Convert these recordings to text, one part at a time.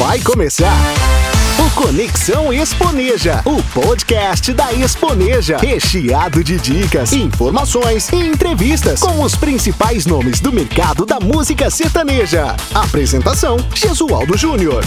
Vai começar! O Conexão Exponeja, o podcast da Exponeja, recheado de dicas, informações e entrevistas com os principais nomes do mercado da música sertaneja. Apresentação: Jesualdo Júnior.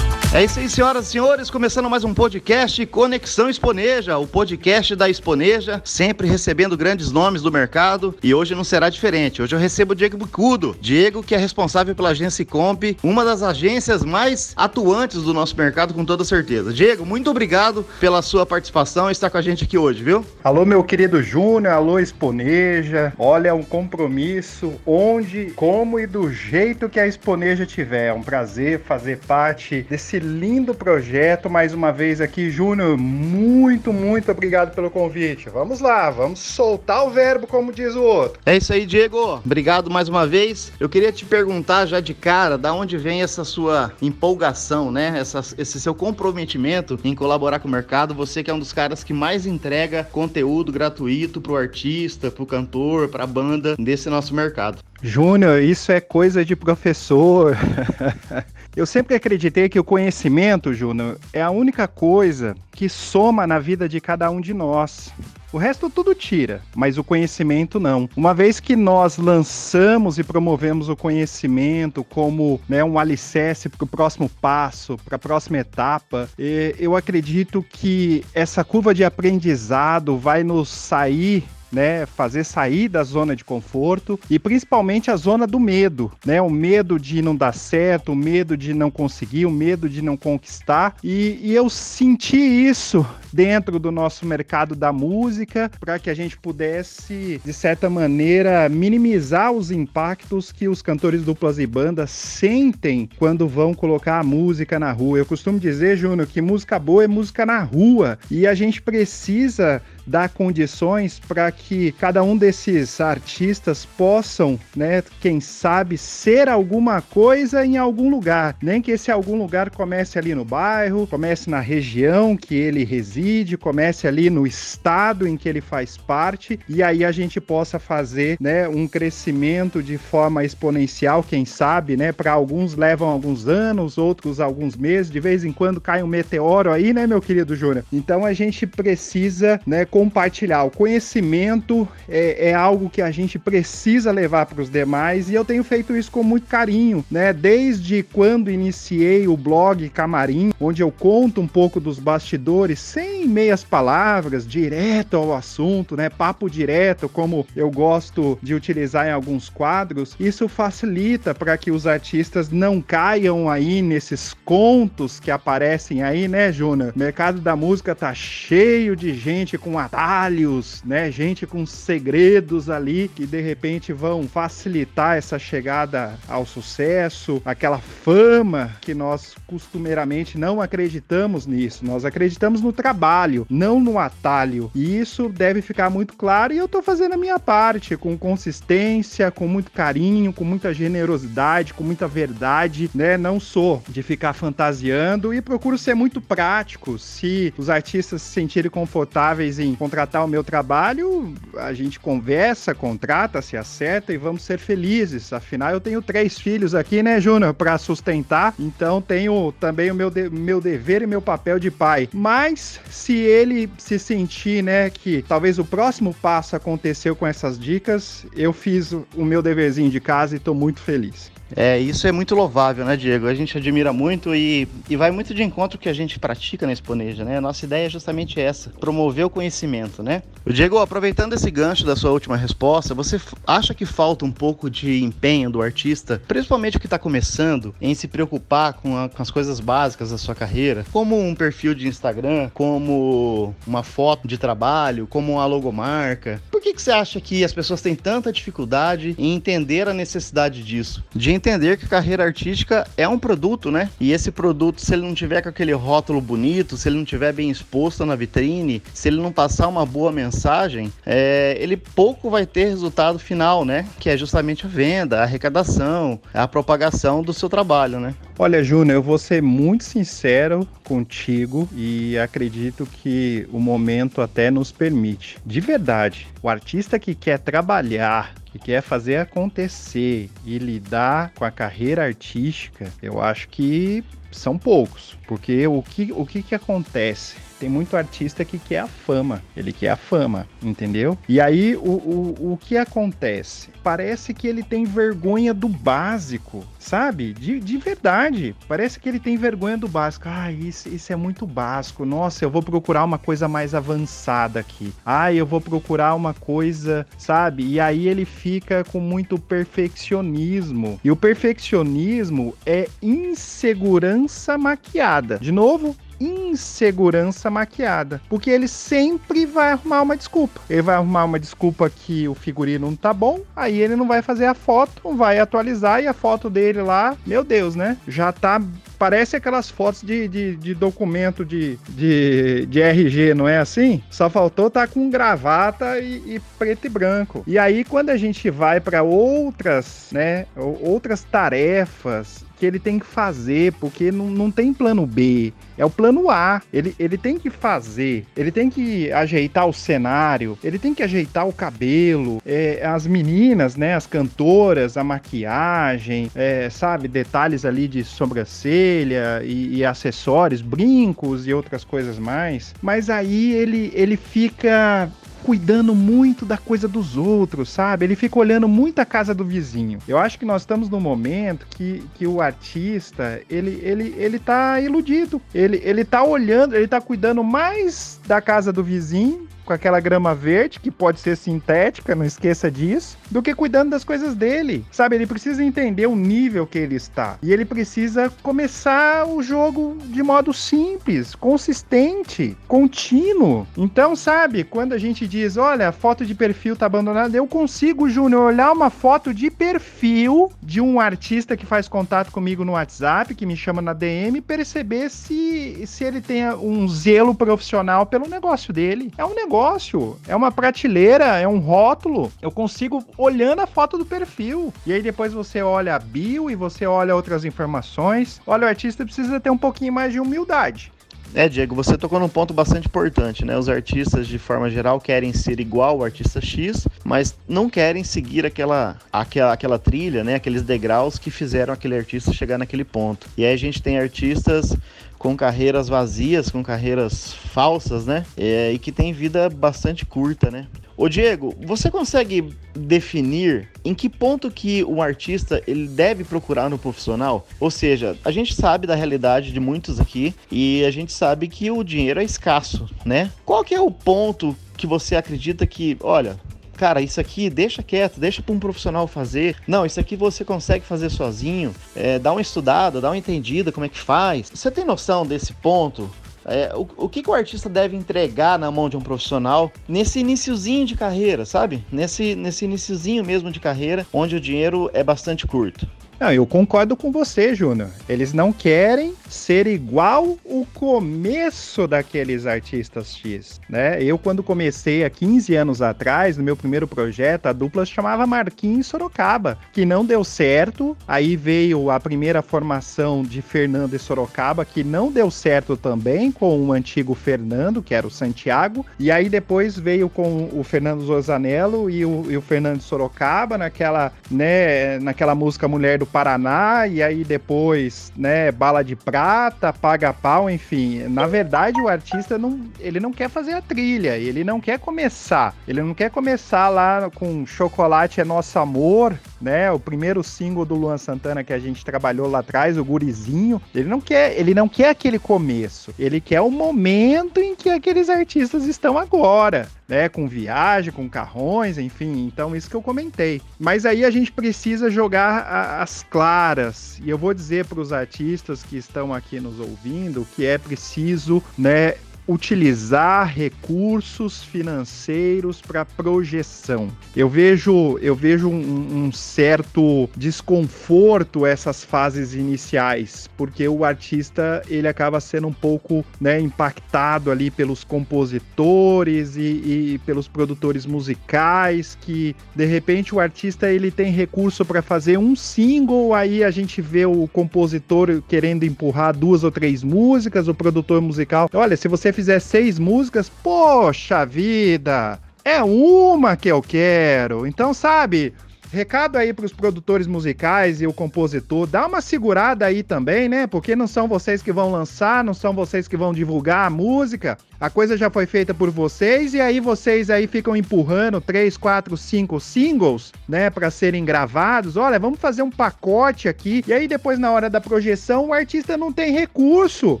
É isso aí, senhoras e senhores, começando mais um podcast Conexão Exponeja, o podcast da Exponeja, sempre recebendo grandes nomes do mercado e hoje não será diferente. Hoje eu recebo o Diego Bucudo, Diego que é responsável pela agência Comp, uma das agências mais atuantes do nosso mercado com toda certeza. Diego, muito obrigado pela sua participação e estar com a gente aqui hoje, viu? Alô, meu querido Júnior, alô Exponeja. Olha, é um compromisso onde, como e do jeito que a Exponeja tiver. É um prazer fazer parte desse lindo projeto mais uma vez aqui, Júnior. Muito, muito obrigado pelo convite. Vamos lá, vamos soltar o verbo, como diz o outro. É isso aí, Diego. Obrigado mais uma vez. Eu queria te perguntar já de cara, da onde vem essa sua empolgação, né? Essa, esse seu comprometimento em colaborar com o mercado. Você que é um dos caras que mais entrega conteúdo gratuito pro artista, pro cantor, pra banda desse nosso mercado. Júnior, isso é coisa de professor. Eu sempre acreditei que o conhecimento, Júnior, é a única coisa que soma na vida de cada um de nós. O resto tudo tira, mas o conhecimento não. Uma vez que nós lançamos e promovemos o conhecimento como né, um alicerce para o próximo passo, para a próxima etapa, eu acredito que essa curva de aprendizado vai nos sair né, fazer sair da zona de conforto e principalmente a zona do medo, né, o medo de não dar certo, o medo de não conseguir, o medo de não conquistar e, e eu senti isso dentro do nosso mercado da música para que a gente pudesse de certa maneira minimizar os impactos que os cantores duplas e bandas sentem quando vão colocar a música na rua. Eu costumo dizer, Júnior, que música boa é música na rua e a gente precisa dar condições para que cada um desses artistas possam, né, quem sabe, ser alguma coisa em algum lugar. Nem que esse algum lugar comece ali no bairro, comece na região que ele reside, comece ali no estado em que ele faz parte, e aí a gente possa fazer, né, um crescimento de forma exponencial, quem sabe, né? Para alguns levam alguns anos, outros alguns meses, de vez em quando cai um meteoro aí, né, meu querido Júnior? Então a gente precisa, né, compartilhar. O conhecimento é, é algo que a gente precisa levar para os demais e eu tenho feito isso com muito carinho, né? Desde quando iniciei o blog Camarim, onde eu conto um pouco dos bastidores sem meias palavras, direto ao assunto, né? Papo direto, como eu gosto de utilizar em alguns quadros. Isso facilita para que os artistas não caiam aí nesses contos que aparecem aí, né, Júnior? O mercado da música tá cheio de gente com atalhos, né? Gente com segredos ali que de repente vão facilitar essa chegada ao sucesso, aquela fama que nós costumeiramente não acreditamos nisso. Nós acreditamos no trabalho, não no atalho. E isso deve ficar muito claro e eu tô fazendo a minha parte com consistência, com muito carinho, com muita generosidade, com muita verdade, né? Não sou de ficar fantasiando e procuro ser muito prático. Se os artistas se sentirem confortáveis em contratar o meu trabalho, a gente conversa, contrata, se acerta e vamos ser felizes. Afinal, eu tenho três filhos aqui, né, Júnior, para sustentar. Então, tenho também o meu, de meu dever e meu papel de pai. Mas, se ele se sentir, né, que talvez o próximo passo aconteceu com essas dicas, eu fiz o meu deverzinho de casa e estou muito feliz. É, isso é muito louvável, né, Diego? A gente admira muito e, e vai muito de encontro que a gente pratica na Exponeja, né? A nossa ideia é justamente essa, promover o conhecimento, né? Diego, aproveitando esse gancho da sua última resposta, você acha que falta um pouco de empenho do artista, principalmente o que está começando, em se preocupar com, a, com as coisas básicas da sua carreira, como um perfil de Instagram, como uma foto de trabalho, como uma logomarca? Por que, que você acha que as pessoas têm tanta dificuldade em entender a necessidade disso? De entender que carreira artística é um produto, né? E esse produto, se ele não tiver com aquele rótulo bonito, se ele não tiver bem exposto na vitrine, se ele não passar uma boa mensagem, é, ele pouco vai ter resultado final, né? Que é justamente a venda, a arrecadação, a propagação do seu trabalho, né? Olha, Júnior, eu vou ser muito sincero contigo e acredito que o momento até nos permite. De verdade, o artista que quer trabalhar, que quer fazer acontecer e lidar com a carreira artística, eu acho que são poucos. Porque o que, o que, que acontece? Tem muito artista que quer a fama. Ele quer a fama, entendeu? E aí, o, o, o que acontece? Parece que ele tem vergonha do básico, sabe? De, de verdade. Parece que ele tem vergonha do básico. Ah, isso, isso é muito básico. Nossa, eu vou procurar uma coisa mais avançada aqui. Ah, eu vou procurar uma coisa, sabe? E aí ele fica com muito perfeccionismo. E o perfeccionismo é insegurança maquiada. De novo, insegurança maquiada. Porque ele sempre vai arrumar uma desculpa. Ele vai arrumar uma desculpa que o figurino não tá bom, aí ele não vai fazer a foto, vai atualizar e a foto dele lá, meu Deus, né? Já tá parece aquelas fotos de, de, de, documento de, de, de RG, não é assim? Só faltou tá com gravata e, e, preto e branco. E aí, quando a gente vai para outras, né, outras tarefas que ele tem que fazer, porque não, não tem plano B, é o plano A. Ele, ele tem que fazer, ele tem que ajeitar o cenário, ele tem que ajeitar o cabelo, é, as meninas, né, as cantoras, a maquiagem, é, sabe, detalhes ali de sobrancelha e, e acessórios, brincos e outras coisas mais. Mas aí ele, ele fica cuidando muito da coisa dos outros, sabe? Ele fica olhando muito a casa do vizinho. Eu acho que nós estamos num momento que, que o artista, ele, ele, ele tá iludido. Ele, ele tá olhando, ele tá cuidando mais da casa do vizinho com aquela grama verde, que pode ser sintética, não esqueça disso, do que cuidando das coisas dele. Sabe, ele precisa entender o nível que ele está. E ele precisa começar o jogo de modo simples, consistente, contínuo. Então, sabe, quando a gente diz, olha, a foto de perfil tá abandonada, eu consigo, Júnior, olhar uma foto de perfil de um artista que faz contato comigo no WhatsApp, que me chama na DM, perceber se, se ele tem um zelo profissional pelo negócio dele. É um negócio negócio. É uma prateleira, é um rótulo. Eu consigo olhando a foto do perfil. E aí depois você olha a bio e você olha outras informações. Olha, o artista precisa ter um pouquinho mais de humildade. É, Diego, você tocou num ponto bastante importante, né? Os artistas, de forma geral, querem ser igual ao artista X, mas não querem seguir aquela, aquela, aquela trilha, né? Aqueles degraus que fizeram aquele artista chegar naquele ponto. E aí a gente tem artistas com carreiras vazias, com carreiras falsas, né? É, e que tem vida bastante curta, né? Ô Diego, você consegue definir em que ponto que o artista ele deve procurar no profissional? Ou seja, a gente sabe da realidade de muitos aqui e a gente sabe que o dinheiro é escasso, né? Qual que é o ponto que você acredita que, olha, cara, isso aqui deixa quieto, deixa para um profissional fazer. Não, isso aqui você consegue fazer sozinho. É, dá uma estudada, dá uma entendida como é que faz. Você tem noção desse ponto? É, o, o que, que, o artista deve entregar na mão de um profissional nesse iníciozinho de carreira, sabe? Nesse, nesse iníciozinho mesmo de carreira, onde o dinheiro é bastante curto. Não, eu concordo com você, Júnior. Eles não querem ser igual o começo daqueles artistas X, né? Eu, quando comecei há 15 anos atrás, no meu primeiro projeto, a dupla se chamava Marquinhos Sorocaba, que não deu certo. Aí veio a primeira formação de Fernando e Sorocaba, que não deu certo também com o antigo Fernando, que era o Santiago. E aí depois veio com o Fernando Zosanello e o, e o Fernando Sorocaba, naquela, né, naquela música Mulher do Paraná, e aí depois, né, bala de prata, paga pau, enfim. Na verdade, o artista não, ele não quer fazer a trilha, ele não quer começar. Ele não quer começar lá com Chocolate é Nosso Amor, né? O primeiro single do Luan Santana que a gente trabalhou lá atrás, o Gurizinho. Ele não quer, ele não quer aquele começo. Ele quer o momento em que aqueles artistas estão agora né, com viagem, com carrões, enfim, então isso que eu comentei. Mas aí a gente precisa jogar a, as claras, e eu vou dizer para os artistas que estão aqui nos ouvindo que é preciso, né, utilizar recursos financeiros para projeção. Eu vejo, eu vejo um, um, certo desconforto essas fases iniciais, porque o artista ele acaba sendo um pouco né, impactado ali pelos compositores e, e pelos produtores musicais, que de repente o artista ele tem recurso para fazer um single, aí a gente vê o compositor querendo empurrar duas ou três músicas, o produtor musical, olha, se você fizer seis músicas, poxa vida, É uma que eu quero. Então, sabe, Recado aí para os produtores musicais e o compositor, dá uma segurada aí também, né? Porque não são vocês que vão lançar, não são vocês que vão divulgar a música. A coisa já foi feita por vocês e aí vocês aí ficam empurrando três, quatro, cinco singles, né, para serem gravados. Olha, vamos fazer um pacote aqui. E aí depois na hora da projeção o artista não tem recurso.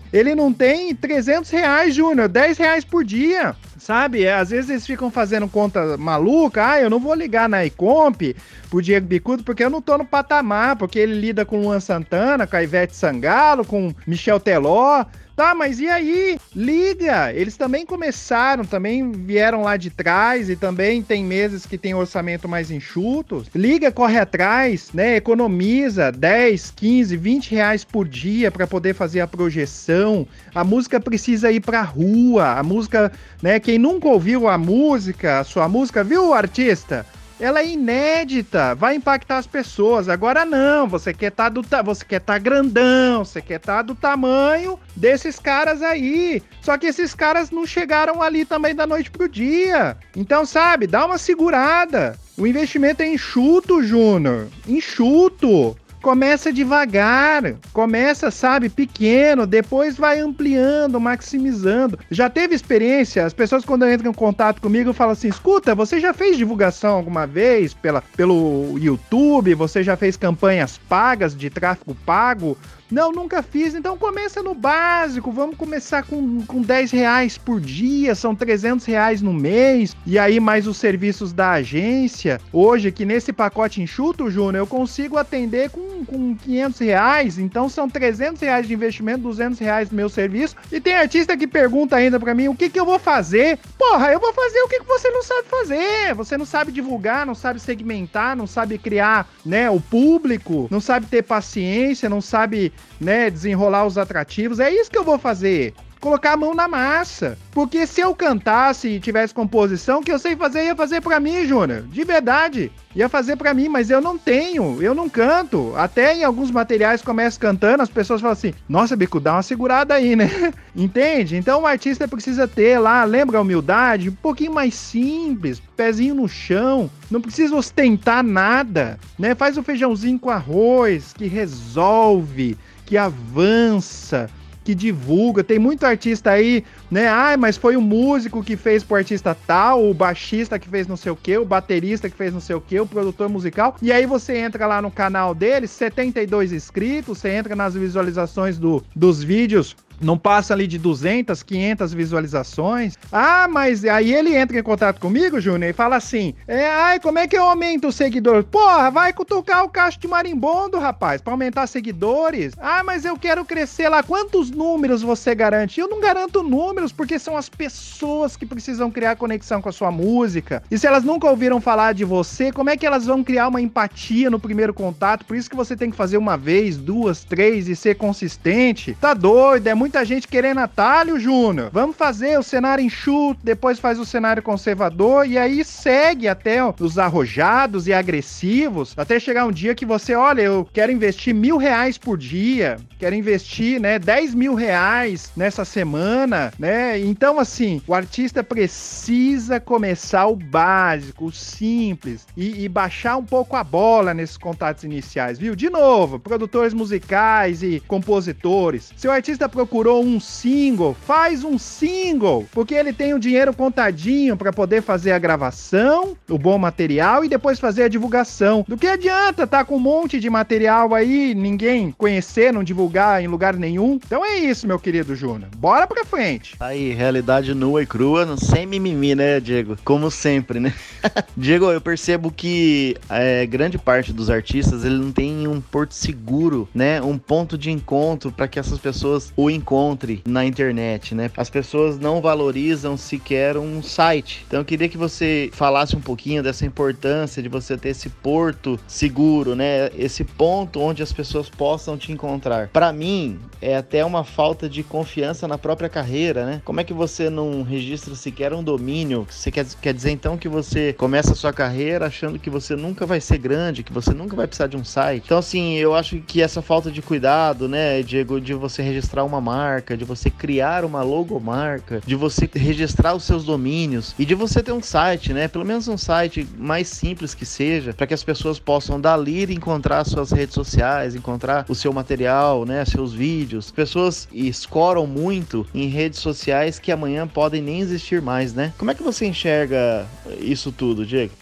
Ele não tem 300 reais, Júnior, 10 reais por dia sabe? É, às vezes eles ficam fazendo conta maluca, ah, eu não vou ligar na Icomp pro Diego Bicudo porque eu não tô no patamar, porque ele lida com Luan Santana, com a Ivete Sangalo, com Michel Teló, Tá, mas e aí? Liga! Eles também começaram, também vieram lá de trás e também tem meses que tem orçamento mais enxuto. Liga, corre atrás, né? Economiza 10, 15, 20 reais por dia para poder fazer a projeção. A música precisa ir pra rua. A música, né? Quem nunca ouviu a música, a sua música, viu, artista? Ela é inédita, vai impactar as pessoas. Agora não, você quer tá do você quer tá grandão, você quer tá do tamanho desses caras aí. Só que esses caras não chegaram ali também da noite pro dia. Então, sabe, dá uma segurada. O investimento é enxuto, Júnior. Enxuto. Começa devagar, começa, sabe, pequeno, depois vai ampliando, maximizando. Já teve experiência? As pessoas quando entram em contato comigo falam assim: "Escuta, você já fez divulgação alguma vez pela, pelo YouTube? Você já fez campanhas pagas de tráfego pago?" Não, nunca fiz. Então começa no básico. Vamos começar com, com 10 reais por dia, são 300 reais no mês. E aí mais os serviços da agência. Hoje, que nesse pacote enxuto, Júnior, eu consigo atender com, com 500 reais. Então são 300 reais de investimento, 200 reais no meu serviço. E tem artista que pergunta ainda para mim, o que, que eu vou fazer? Porra, eu vou fazer o que, que você não sabe fazer. Você não sabe divulgar, não sabe segmentar, não sabe criar né, o público, não sabe ter paciência, não sabe né, desenrolar os atrativos. É isso que eu vou fazer. Colocar a mão na massa. Porque se eu cantasse e tivesse composição, que eu sei fazer, ia fazer para mim, Júnior. De verdade. Ia fazer para mim, mas eu não tenho, eu não canto. Até em alguns materiais começo cantando, as pessoas falam assim: "Nossa, Bico, dá uma segurada aí, né?" Entende? Então o artista precisa ter lá, lembra a humildade, um pouquinho mais simples, pezinho no chão, não precisa ostentar nada, né? Faz o feijãozinho com arroz que resolve que avança, que divulga. Tem muito artista aí, né? Ah, mas foi o músico que fez pro artista tal, o baixista que fez não sei o que, o baterista que fez não sei o que, o produtor musical. E aí você entra lá no canal dele, 72 inscritos, você entra nas visualizações do, dos vídeos não passa ali de 200, 500 visualizações. Ah, mas aí ele entra em contato comigo, Júnior, e fala assim: é, ai, como é que eu aumento os seguidores? Porra, vai cutucar o cacho de marimbondo, rapaz, para aumentar seguidores. Ah, mas eu quero crescer lá. Quantos números você garante? Eu não garanto números, porque são as pessoas que precisam criar conexão com a sua música. E se elas nunca ouviram falar de você, como é que elas vão criar uma empatia no primeiro contato? Por isso que você tem que fazer uma vez, duas, três e ser consistente. Tá doido, é muito muita gente querendo atalho, Júnior. Vamos fazer o cenário enxuto, depois faz o cenário conservador e aí segue até os arrojados e agressivos, até chegar um dia que você, olha, eu quero investir mil reais por dia, quero investir, né, 10 mil reais nessa semana, né? Então, assim, o artista precisa começar o básico, o simples e, e baixar um pouco a bola nesses contatos iniciais, viu? De novo, produtores musicais e compositores. Se o artista procura procurou um single, faz um single, porque ele tem o dinheiro contadinho para poder fazer a gravação, o bom material e depois fazer a divulgação. Do que adianta tá com um monte de material aí, ninguém conhecer, não divulgar em lugar nenhum? Então é isso, meu querido Júnior. Bora pra frente. Tá aí, realidade nua e crua, sem mimimi, né, Diego? Como sempre, né? Diego, eu percebo que é, grande parte dos artistas ele não tem um porto seguro, né? Um ponto de encontro para que essas pessoas o encontrem encontre na internet, né? As pessoas não valorizam sequer um site. Então eu queria que você falasse um pouquinho dessa importância de você ter esse porto seguro, né? Esse ponto onde as pessoas possam te encontrar. Para mim, é até uma falta de confiança na própria carreira, né? Como é que você não registra sequer um domínio? Você quer, quer dizer então que você começa a sua carreira achando que você nunca vai ser grande, que você nunca vai precisar de um site? Então, assim, eu acho que essa falta de cuidado, né, Diego, de você registrar uma marca marca, de você criar uma logomarca, de você registrar os seus domínios e de você ter um site, né? Pelo menos um site mais simples que seja, para que as pessoas possam dali encontrar suas redes sociais, encontrar o seu material, né? Seus vídeos. Pessoas escoram muito em redes sociais que amanhã podem nem existir mais, né? Como é que você enxerga isso tudo, Diego?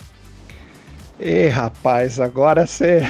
Ei, rapaz, agora você.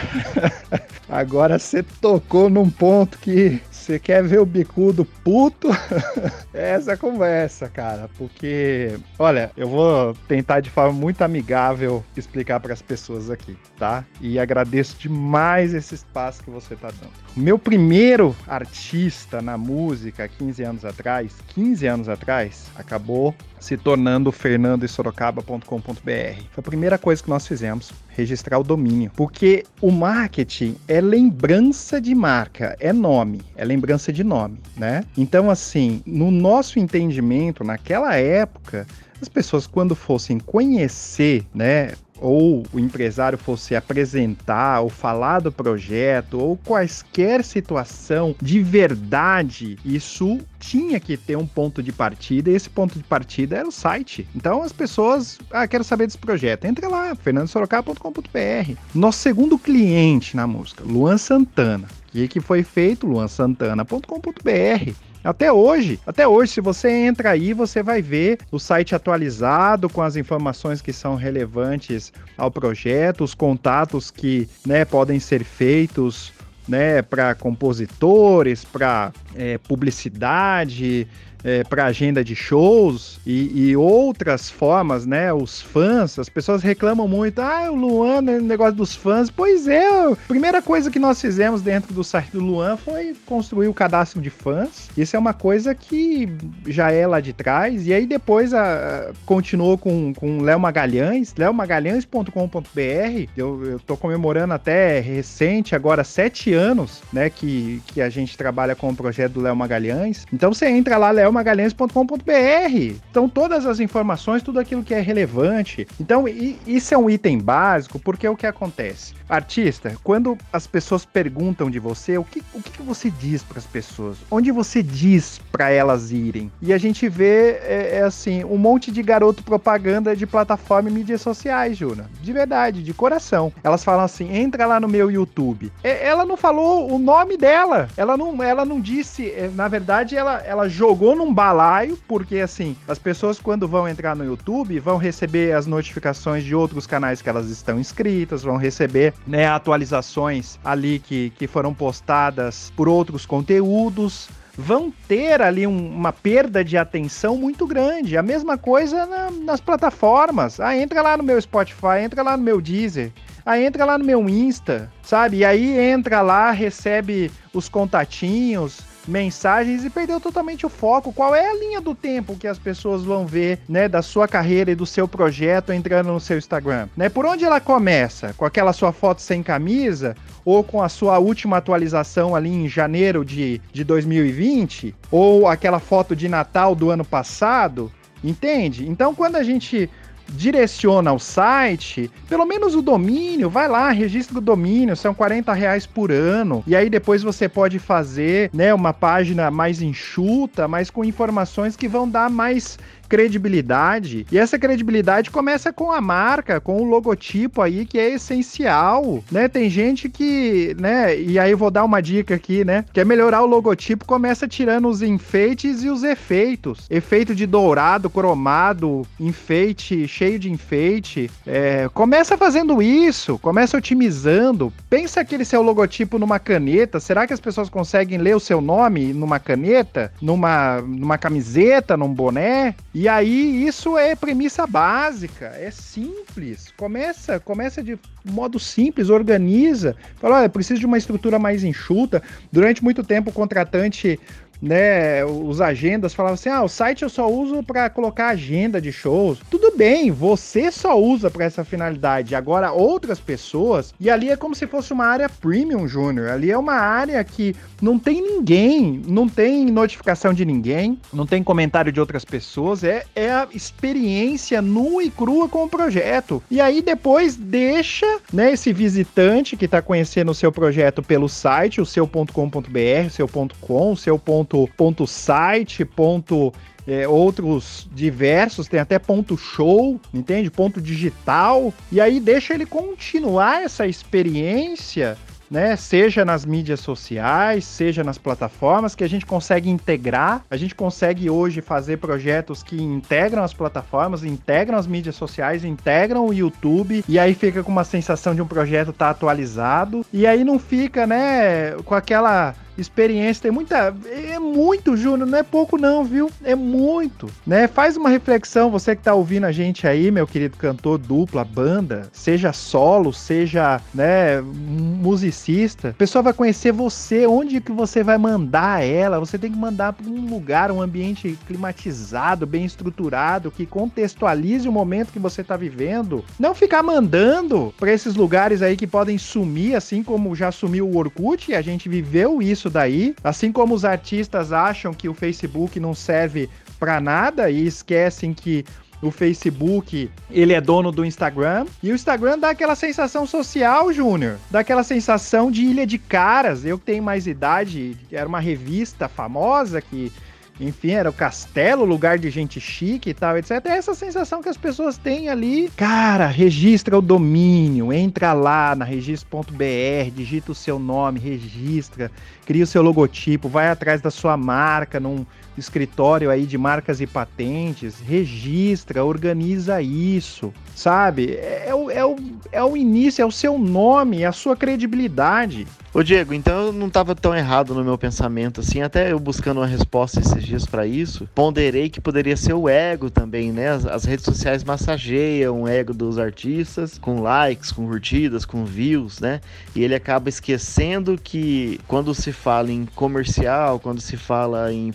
agora você tocou num ponto que você quer ver o bicudo puto? Essa conversa, cara. Porque, olha, eu vou tentar de forma muito amigável explicar para as pessoas aqui, tá? E agradeço demais esse espaço que você tá dando. Meu primeiro artista na música, 15 anos atrás, 15 anos atrás, acabou se tornando fernandoesorocaba.com.br. Foi a primeira coisa que nós fizemos, registrar o domínio, porque o marketing é lembrança de marca, é nome, é lembrança de nome, né? Então assim, no nosso entendimento, naquela época, as pessoas quando fossem conhecer, né, ou o empresário fosse apresentar ou falar do projeto ou quaisquer situação de verdade, isso tinha que ter um ponto de partida e esse ponto de partida era o site. Então as pessoas, ah, quero saber desse projeto, entra lá, fernandosorocaba.com.br. Nosso segundo cliente na música, Luan Santana. O que foi feito? luansantana.com.br até hoje, até hoje, se você entra aí, você vai ver o site atualizado com as informações que são relevantes ao projeto, os contatos que né, podem ser feitos né, para compositores, para é, publicidade, é, para agenda de shows e, e, outras formas, né? Os fãs, as pessoas reclamam muito, ah, o Luan, né, negócio dos fãs. Pois é, a primeira coisa que nós fizemos dentro do site do Luan foi construir o cadastro de fãs. Isso é uma coisa que já é lá de trás. E aí depois a, continuou com, com Léo Magalhães, leomagalhães.com.br. Eu, eu tô comemorando até recente, agora sete anos, né? Que, que a gente trabalha com o projeto do Léo Magalhães. Então você entra lá, Léo rafaelmagalhães.com.br. Então, todas as informações, tudo aquilo que é relevante. Então, isso é um item básico, porque é o que acontece. Artista, quando as pessoas perguntam de você, o que, o que você diz para as pessoas? Onde você diz para elas irem? E a gente vê, é, é, assim, um monte de garoto propaganda de plataforma e mídias sociais, Juna. De verdade, de coração. Elas falam assim: entra lá no meu YouTube. É, ela não falou o nome dela. Ela não, ela não disse. É, na verdade, ela, ela jogou num balaio, porque assim, as pessoas quando vão entrar no YouTube vão receber as notificações de outros canais que elas estão inscritas, vão receber né, atualizações ali que, que foram postadas por outros conteúdos, vão ter ali um, uma perda de atenção muito grande. A mesma coisa na, nas plataformas. Ah, entra lá no meu Spotify, entra lá no meu Deezer. Ah, entra lá no meu Insta, sabe? E aí entra lá, recebe os contatinhos, mensagens e perdeu totalmente o foco. Qual é a linha do tempo que as pessoas vão ver, né, da sua carreira e do seu projeto entrando no seu Instagram? Né? Por onde ela começa? Com aquela sua foto sem camisa ou com a sua última atualização ali em janeiro de, de 2020? Ou aquela foto de Natal do ano passado? Entende? Então, quando a gente direciona ao site, pelo menos o domínio, vai lá, registra o domínio, são 40 reais por ano. E aí depois você pode fazer né, uma página mais enxuta, mas com informações que vão dar mais credibilidade. E essa credibilidade começa com a marca, com o logotipo aí que é essencial, né? Tem gente que, né, e aí vou dar uma dica aqui, né? Quer melhorar o logotipo, começa tirando os enfeites e os efeitos. Efeito de dourado, cromado, enfeite, cheio de enfeite. É, começa fazendo isso, começa otimizando. Pensa aquele seu logotipo numa caneta. Será que as pessoas conseguem ler o seu nome numa caneta? Numa, numa camiseta, num boné? E aí isso é premissa básica, é simples. Começa, começa de modo simples, organiza. Fala, olha, preciso de uma estrutura mais enxuta. Durante muito tempo o contratante né, os agendas falavam assim: ah, o site eu só uso para colocar agenda de shows. Tudo bem, você só usa para essa finalidade. Agora, outras pessoas, e ali é como se fosse uma área premium, Júnior. Ali é uma área que não tem ninguém, não tem notificação de ninguém, não tem comentário de outras pessoas. É, é a experiência nua e crua com o projeto. E aí depois deixa né, esse visitante que está conhecendo o seu projeto pelo site, o seu.com.br, seu.com, o seu ponto ponto, site, ponto é, outros diversos, tem até ponto show, entende? Ponto digital. E aí deixa ele continuar essa experiência né? Seja nas mídias sociais, seja nas plataformas, que a gente consegue integrar. A gente consegue hoje fazer projetos que integram as plataformas, integram as mídias sociais, integram o YouTube, e aí fica com uma sensação de um projeto estar tá atualizado. E aí não fica, né, com aquela experiência, tem muita. É muito, Júnior, não é pouco, não, viu? É muito. Né? Faz uma reflexão, você que tá ouvindo a gente aí, meu querido cantor, dupla, banda, seja solo, seja né, musicista. A pessoa vai conhecer você, onde que você vai mandar ela. Você tem que mandar para um lugar, um ambiente climatizado, bem estruturado, que contextualize o momento que você tá vivendo. Não ficar mandando para esses lugares aí que podem sumir, assim como já sumiu o Orkut, e a gente viveu isso isso daí. Assim como os artistas acham que o Facebook não serve para nada e esquecem que o Facebook, ele é dono do Instagram, e o Instagram dá aquela sensação social, Júnior, dá aquela sensação de ilha de caras. Eu que tenho mais idade, era uma revista famosa que enfim, era o castelo, lugar de gente chique e tal, etc. É essa sensação que as pessoas têm ali. Cara, registra o domínio, entra lá na registro.br, digita o seu nome, registra, cria o seu logotipo, vai atrás da sua marca num escritório aí de marcas e patentes, registra, organiza isso, sabe? É, é, o, é, o, é o início, é o seu nome, é a sua credibilidade. Ô Diego, então eu não estava tão errado no meu pensamento assim, até eu buscando uma resposta esses dias para isso, ponderei que poderia ser o ego também, né? As, as, redes sociais massageiam o ego dos artistas com likes, com curtidas, com views, né? E ele acaba esquecendo que quando se fala em comercial, quando se fala em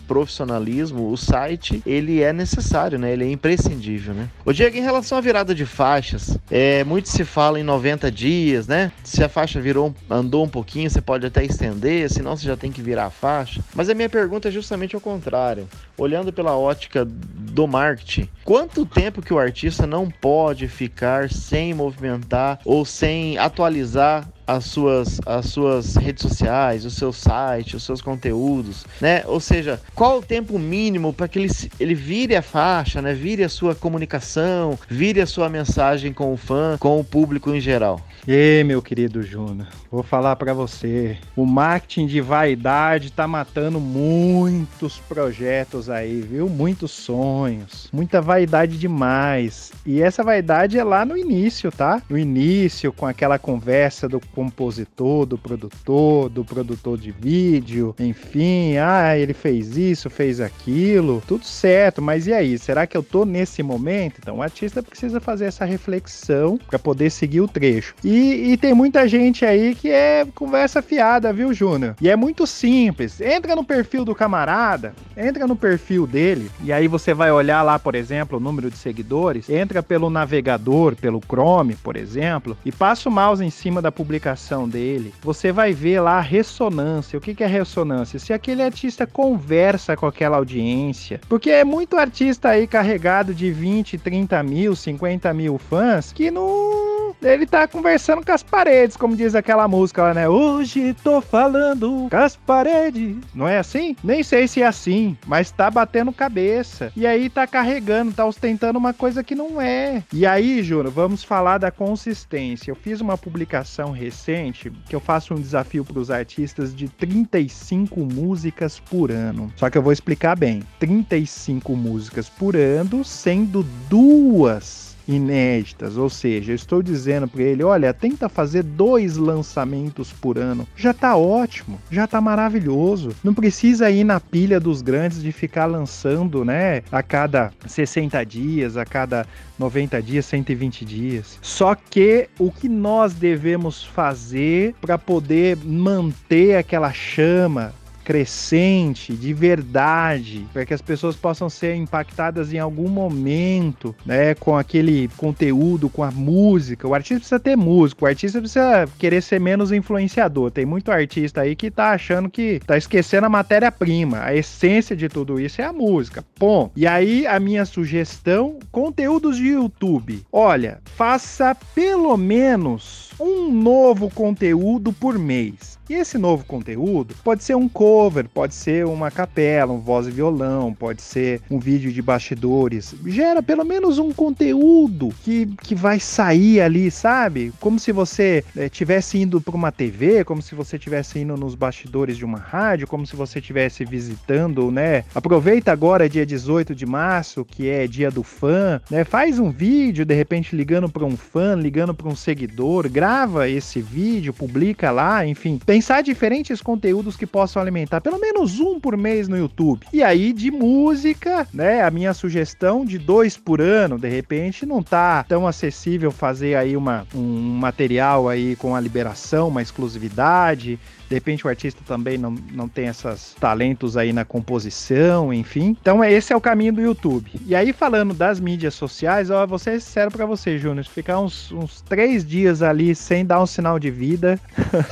profissionalismo, o site ele é necessário, né? Ele é imprescindível, né? Ô Diego, em relação à virada de faixas, é, muito se fala em 90 dias, né? Se a faixa virou, andou um pouquinho, você pode até estender, senão você já tem que virar a faixa. Mas a minha pergunta é justamente ao contrário. Olhando pela ótica do marketing, quanto tempo que o artista não pode ficar sem movimentar ou sem atualizar as suas, as suas redes sociais, o seu site, os seus conteúdos, né? Ou seja, qual o tempo mínimo para que ele, ele vire a faixa, né? Vire a sua comunicação, vire a sua mensagem com o fã, com o público em geral? E meu querido Juna, vou falar para você, o marketing de vaidade tá matando muitos projetos aí, viu? Muitos sonhos, muita vaidade demais. E essa vaidade é lá no início, tá? No início, com aquela conversa do compositor, do produtor, do produtor de vídeo, enfim, ah, ele fez isso, fez aquilo, tudo certo, mas e aí? Será que eu tô nesse momento? Então o artista precisa fazer essa reflexão para poder seguir o trecho. E e, tem muita gente aí que é conversa fiada, viu, Júnior? E é muito simples. Entra no perfil do camarada, entra no perfil dele, e aí você vai olhar lá, por exemplo, o número de seguidores, entra pelo navegador, pelo Chrome, por exemplo, e passa o mouse em cima da publicação dele. Você vai ver lá a ressonância. O que, que é ressonância? Se aquele artista conversa com aquela audiência. Porque é muito artista aí carregado de 20, 30 mil, 50 mil fãs que não ele tá conversando com as paredes, como diz aquela música lá, né? Hoje tô falando com as paredes. Não é assim? Nem sei se é assim, mas tá batendo cabeça. E aí tá carregando, tá ostentando uma coisa que não é. E aí, Júnior, vamos falar da consistência. Eu fiz uma publicação recente que eu faço um desafio para os artistas de 35 músicas por ano. Só que eu vou explicar bem. 35 músicas por ano, sendo duas inéditas, ou seja, eu estou dizendo para ele, olha, tenta fazer dois lançamentos por ano, já tá ótimo, já tá maravilhoso. Não precisa ir na pilha dos grandes de ficar lançando, né, a cada 60 dias, a cada 90 dias, 120 dias. Só que o que nós devemos fazer para poder manter aquela chama crescente, de verdade, para que as pessoas possam ser impactadas em algum momento, né, com aquele conteúdo, com a música. O artista precisa ter música, o artista precisa querer ser menos influenciador. Tem muito artista aí que tá achando que tá esquecendo a matéria-prima. A essência de tudo isso é a música. Bom, e aí a minha sugestão, conteúdos de YouTube. Olha, faça pelo menos um novo conteúdo por mês. E esse novo conteúdo pode ser um cover, pode ser uma capela, um voz e violão, pode ser um vídeo de bastidores. Gera pelo menos um conteúdo que, que vai sair ali, sabe? Como se você estivesse eh, indo para uma TV, como se você estivesse indo nos bastidores de uma rádio, como se você estivesse visitando, né? Aproveita agora, dia 18 de março, que é dia do fã, né? Faz um vídeo, de repente, ligando para um fã, ligando para um seguidor, grava esse vídeo, publica lá, enfim. Pensar diferentes conteúdos que possam alimentar, pelo menos um por mês no YouTube. E aí, de música, né? A minha sugestão de dois por ano, de repente, não tá tão acessível fazer aí uma, um material aí com a liberação, uma exclusividade. De repente o artista também não, não tem esses talentos aí na composição, enfim. Então esse é o caminho do YouTube. E aí falando das mídias sociais, ó, vou ser sincero pra você, Júnior, ficar uns, uns três dias ali sem dar um sinal de vida,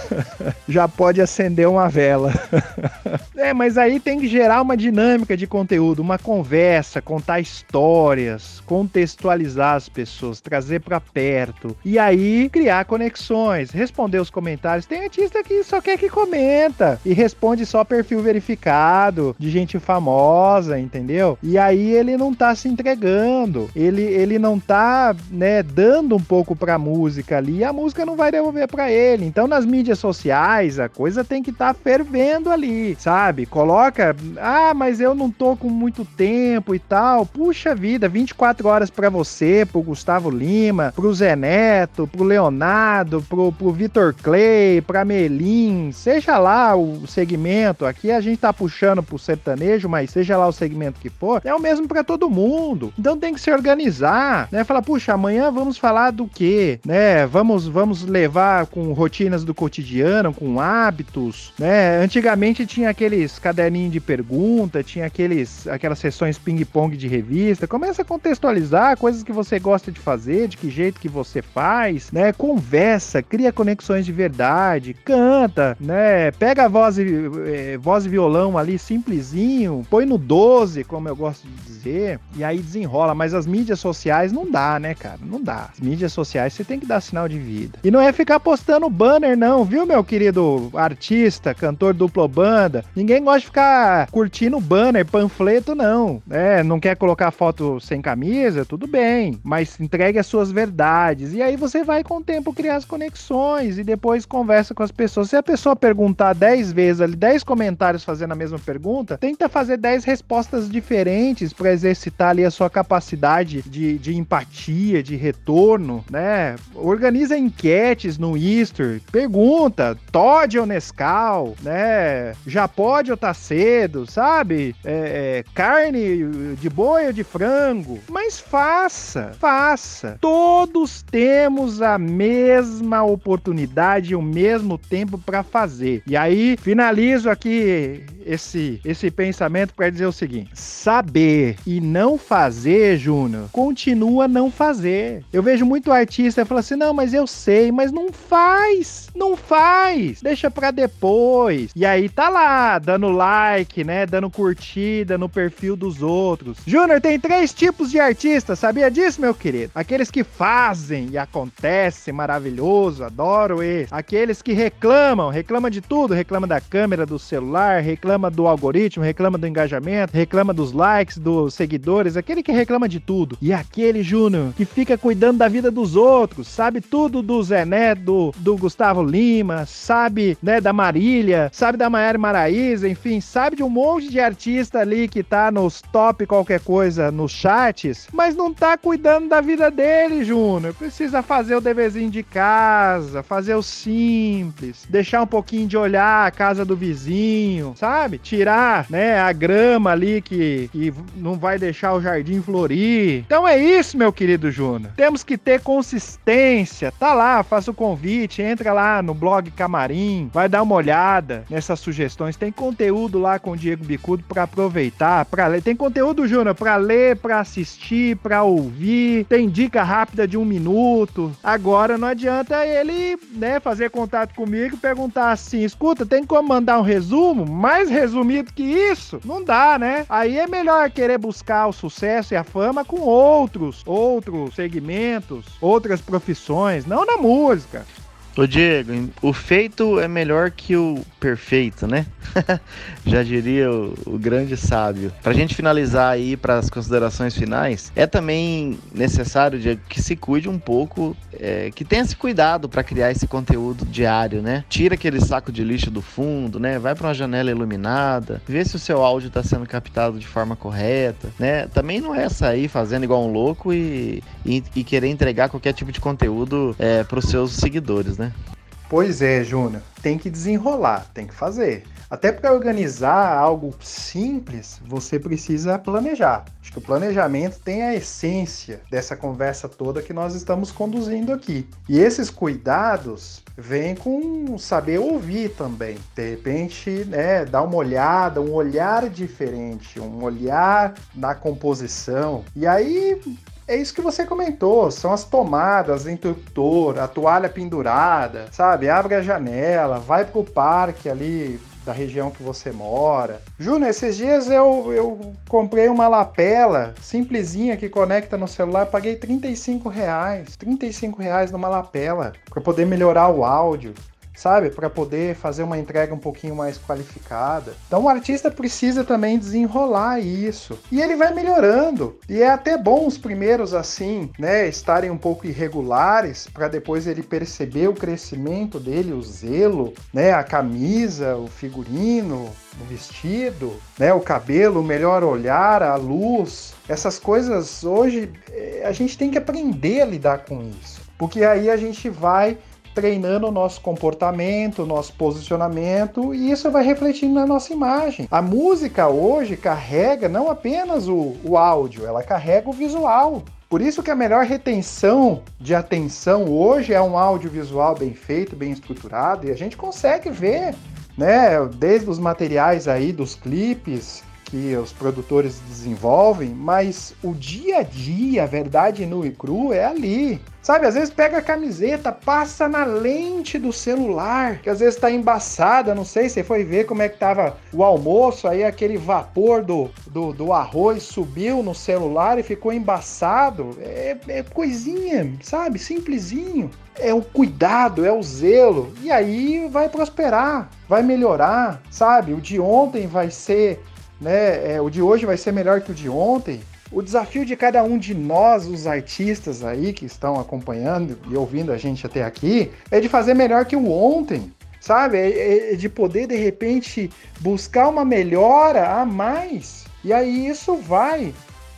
já pode acender uma vela. é, mas aí tem que gerar uma dinâmica de conteúdo, uma conversa, contar histórias, contextualizar as pessoas, trazer para perto e aí criar conexões, responder os comentários. Tem artista que só quer que comenta e responde só perfil verificado de gente famosa, entendeu? E aí ele não tá se entregando, ele, ele não tá, né, dando um pouco pra música ali e a música não vai devolver para ele. Então nas mídias sociais a coisa tem que estar tá fervendo ali, sabe? Coloca, ah, mas eu não tô com muito tempo e tal. Puxa vida, 24 horas para você, pro Gustavo Lima, pro Zé Neto, pro Leonardo, pro, pro Vitor Clay, pra Melim, seja lá o segmento, aqui a gente tá puxando pro sertanejo, mas seja lá o segmento que for, é o mesmo para todo mundo. Então tem que se organizar, né? Falar, puxa, amanhã vamos falar do quê, né? Vamos vamos levar com rotinas do cotidiano, com hábitos, né? Antigamente tinha aqueles caderninhos de pergunta, tinha aqueles aquelas sessões ping-pong de revista. Começa a contextualizar coisas que você gosta de fazer, de que jeito que você faz, né? Conversa, cria conexões de verdade, canta, né? Pega a voz e, é, voz e violão ali simplesinho, põe no 12, como eu gosto de dizer, e aí desenrola. Mas as mídias sociais não dá, né, cara? Não dá. As mídias sociais você tem que dar sinal de vida. E não é ficar postando banner, não, viu, meu querido artista, cantor duplo banda? Ninguém gosta de ficar curtindo banner, panfleto, não. É, não quer colocar foto sem camisa? Tudo bem. Mas entregue as suas verdades. E aí você vai com o tempo criar as conexões e depois conversa com as pessoas. Se a pessoa perguntar 10 vezes ali, 10 comentários fazendo a mesma pergunta, tenta fazer 10 respostas diferentes para exercitar ali a sua capacidade de, de empatia, de retorno, né? Organiza enquetes no Easter, pergunta, Todd ou Nescau, né? Já pode ou tá cedo, sabe? É, é, carne de boi ou de frango. Mas faça, faça. Todos temos a mesma oportunidade e o mesmo tempo para fazer fazer. E aí, finalizo aqui esse, esse pensamento para dizer o seguinte: saber e não fazer, Júnior, continua não fazer. Eu vejo muito artista falando assim: não, mas eu sei, mas não faz, não faz, deixa para depois. E aí tá lá, dando like, né, dando curtida no perfil dos outros. Júnior, tem três tipos de artistas, sabia disso, meu querido? Aqueles que fazem e acontece, maravilhoso, adoro esse. Aqueles que reclamam, reclamam de tudo, reclama da câmera do celular, reclama do algoritmo, reclama do engajamento, reclama dos likes, dos seguidores, aquele que reclama de tudo. E aquele, Júnior, que fica cuidando da vida dos outros, sabe tudo do Zé Neto, do, do Gustavo Lima, sabe, né, da Marília, sabe da Maiara Maraíza, enfim, sabe de um monte de artista ali que tá nos top qualquer coisa nos chats, mas não tá cuidando da vida dele, Júnior. Precisa fazer o deverzinho de casa, fazer o simples, deixar um pouquinho de olhar a casa do vizinho, sabe? Tirar, né, a grama ali que, que não vai deixar o jardim florir. Então é isso, meu querido Júnior. Temos que ter consistência. Tá lá, faça o convite, entra lá no blog Camarim, vai dar uma olhada nessas sugestões. Tem conteúdo lá com o Diego Bicudo para aproveitar, para ler. Tem conteúdo, Júnior, para ler, para assistir, para ouvir. Tem dica rápida de um minuto. Agora não adianta ele, né, fazer contato comigo e perguntar assim: escuta, tem como mandar um resumo? Mais resumido que isso? Não dá, né? Aí é melhor querer buscar o sucesso e a fama com outros, outros segmentos, outras profissões, não na música. Ô Diego, o feito é melhor que o perfeito, né? Já diria o, o, grande sábio. Pra gente finalizar aí para as considerações finais, é também necessário, Diego, que se cuide um pouco, é, que tenha esse cuidado para criar esse conteúdo diário, né? Tira aquele saco de lixo do fundo, né? Vai para uma janela iluminada, vê se o seu áudio está sendo captado de forma correta, né? Também não é sair fazendo igual um louco e, e, e querer entregar qualquer tipo de conteúdo é, para os seus seguidores, né? Pois é, Júnior, tem que desenrolar, tem que fazer. Até para organizar algo simples, você precisa planejar. Acho que o planejamento tem a essência dessa conversa toda que nós estamos conduzindo aqui. E esses cuidados vêm com saber ouvir também. De repente, né, dar uma olhada, um olhar diferente, um olhar na composição. E aí é isso que você comentou, são as tomadas, interruptor, a toalha pendurada, sabe? Abre a janela, vai pro parque ali da região que você mora. Júnior, esses dias eu, eu comprei uma lapela simplesinha que conecta no celular, paguei 35 reais. 35 reais numa lapela para poder melhorar o áudio sabe? Para poder fazer uma entrega um pouquinho mais qualificada. Então o artista precisa também desenrolar isso. E ele vai melhorando. E é até bom os primeiros assim, né, estarem um pouco irregulares para depois ele perceber o crescimento dele, o zelo, né, a camisa, o figurino, o vestido, né, o cabelo, o melhor olhar, a luz. Essas coisas hoje eh, a gente tem que aprender a lidar com isso. Porque aí a gente vai treinando o nosso comportamento, o nosso posicionamento, e isso vai refletindo na nossa imagem. A música hoje carrega não apenas o, o áudio, ela carrega o visual. Por isso que a melhor retenção de atenção hoje é um audiovisual bem feito, bem estruturado, e a gente consegue ver, né, desde os materiais aí dos clipes, que os produtores desenvolvem, mas o dia a dia, a verdade nu e cru é ali. Sabe, às vezes pega a camiseta, passa na lente do celular, que às vezes tá embaçada, não sei, você foi ver como é que tava o almoço, aí aquele vapor do, do, do arroz subiu no celular e ficou embaçado. É, é coisinha, sabe, simplesinho. É o cuidado, é o zelo, e aí vai prosperar, vai melhorar, sabe? O de ontem vai ser né? É, o de hoje vai ser melhor que o de ontem. O desafio de cada um de nós, os artistas aí que estão acompanhando e ouvindo a gente até aqui, é de fazer melhor que o ontem, sabe? É, é de poder de repente buscar uma melhora a mais. E aí isso vai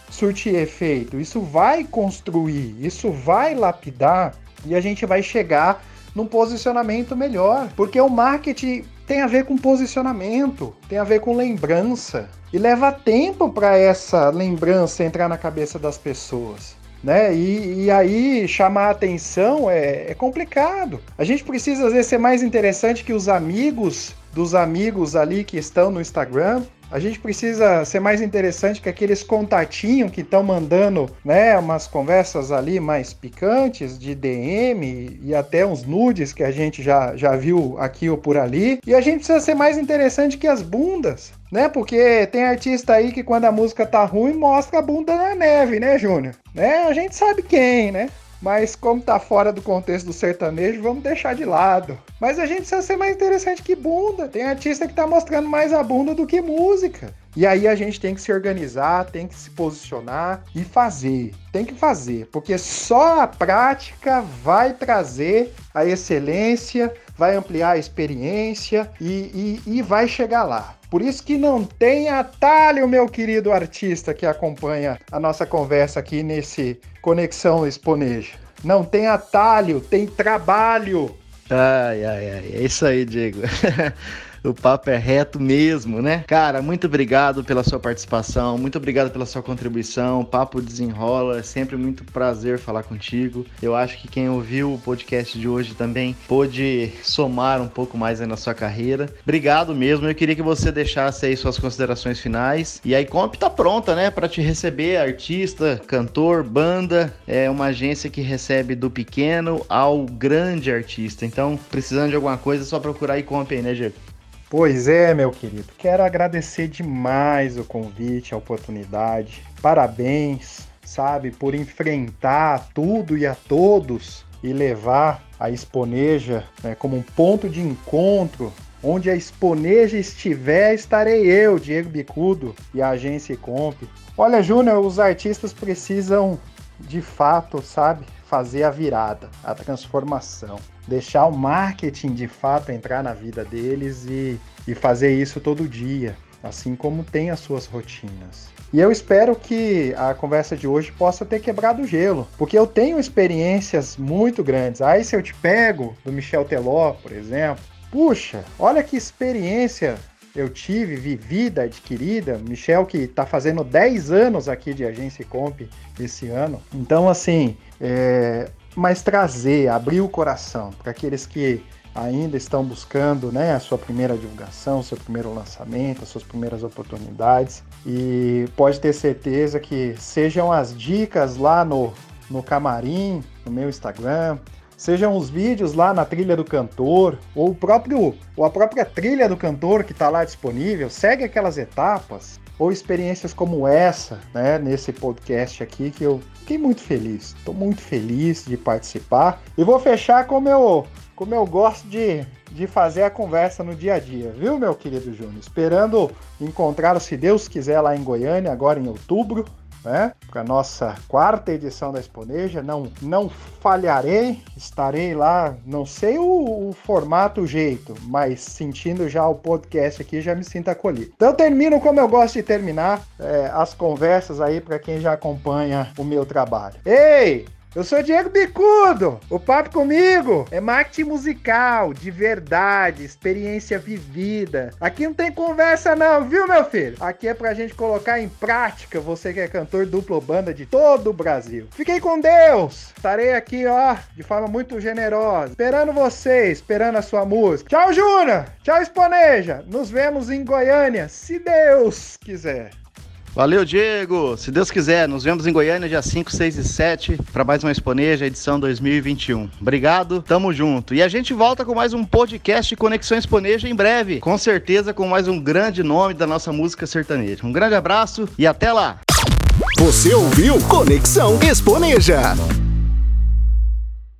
surtir efeito, isso vai construir, isso vai lapidar e a gente vai chegar num posicionamento melhor, porque o marketing tem a ver com posicionamento, tem a ver com lembrança. E leva tempo para essa lembrança entrar na cabeça das pessoas. Né? E, e aí chamar atenção é, é complicado. A gente precisa às vezes ser mais interessante que os amigos dos amigos ali que estão no Instagram, a gente precisa ser mais interessante que aqueles contatinhos que estão mandando, né, umas conversas ali mais picantes de DM e até uns nudes que a gente já, já viu aqui ou por ali. E a gente precisa ser mais interessante que as bundas, né? Porque tem artista aí que quando a música tá ruim mostra a bunda na neve, né, Júnior? Né? A gente sabe quem, né? Mas como tá fora do contexto do sertanejo, vamos deixar de lado. Mas a gente precisa ser mais interessante que bunda. Tem artista que tá mostrando mais a bunda do que música. E aí a gente tem que se organizar, tem que se posicionar e fazer. Tem que fazer, porque só a prática vai trazer a excelência, vai ampliar a experiência e, e, e vai chegar lá. Por isso que não tem atalho, meu querido artista que acompanha a nossa conversa aqui nesse Conexão Exponeja. Não tem atalho, tem trabalho. Ai, ai, ai. É isso aí, Diego. o papo é reto mesmo, né? Cara, muito obrigado pela sua participação, muito obrigado pela sua contribuição. O papo desenrola, é sempre muito prazer falar contigo. Eu acho que quem ouviu o podcast de hoje também pôde somar um pouco mais na sua carreira. Obrigado mesmo. Eu queria que você deixasse aí suas considerações finais. E aí, Comp tá pronta, né, para te receber, artista, cantor, banda. É uma agência que recebe do pequeno ao grande artista. Então, precisando de alguma coisa, é só procurar aí Comp aí, né, Diego? Pois é, meu querido. Quero agradecer demais o convite, a oportunidade. Parabéns, sabe, por enfrentar tudo e a todos e levar a Exponeja né, como um ponto de encontro. Onde a Exponeja estiver, estarei eu, Diego Bicudo, e a agência Comp. Olha, Júnior, os artistas precisam de fato, sabe, fazer a virada, a transformação, deixar o marketing de fato entrar na vida deles e, e fazer isso todo dia, assim como tem as suas rotinas. E eu espero que a conversa de hoje possa ter quebrado o gelo, porque eu tenho experiências muito grandes. Aí se eu te pego do Michel Teló, por exemplo, puxa, olha que experiência eu tive, vivida, adquirida. Michel, que está fazendo 10 anos aqui de agência Comp esse ano. Então, assim, é... mas trazer, abrir o coração para aqueles que ainda estão buscando né, a sua primeira divulgação, seu primeiro lançamento, as suas primeiras oportunidades. E pode ter certeza que sejam as dicas lá no, no camarim, no meu Instagram, sejam os vídeos lá na trilha do cantor, ou o próprio, ou a própria trilha do cantor que está lá disponível, segue aquelas etapas, ou experiências como essa, né, nesse podcast aqui, que eu fiquei muito feliz. Estou muito feliz de participar. E vou fechar como eu, como eu gosto de, de fazer a conversa no dia a dia, viu, meu querido Júnior? Esperando encontrá-lo, se Deus quiser, lá em Goiânia, agora em outubro, né? Para a nossa quarta edição da Exponeja. Não, não falharei, estarei lá. Não sei o, o, formato, o jeito, mas sentindo já o podcast aqui, já me sinto acolhido. Então, termino como eu gosto de terminar é, as conversas aí para quem já acompanha o meu trabalho. Ei! Eu sou Diego Bicudo. O papo comigo é marketing musical, de verdade, experiência vivida. Aqui não tem conversa não, viu, meu filho? Aqui é pra gente colocar em prática, você que é cantor duplo banda de todo o Brasil. Fiquei com Deus. Estarei aqui, ó, de forma muito generosa, esperando você, esperando a sua música. Tchau, Júnior. Tchau, Esponeja. Nos vemos em Goiânia, se Deus quiser. Valeu, Diego! Se Deus quiser, nos vemos em Goiânia dia 5, 6 e 7 para mais uma Exponeja, edição 2021. Obrigado, tamo junto. E a gente volta com mais um podcast Conexão Exponeja em breve, com certeza com mais um grande nome da nossa música sertaneja. Um grande abraço e até lá! Você ouviu Conexão Exponeja.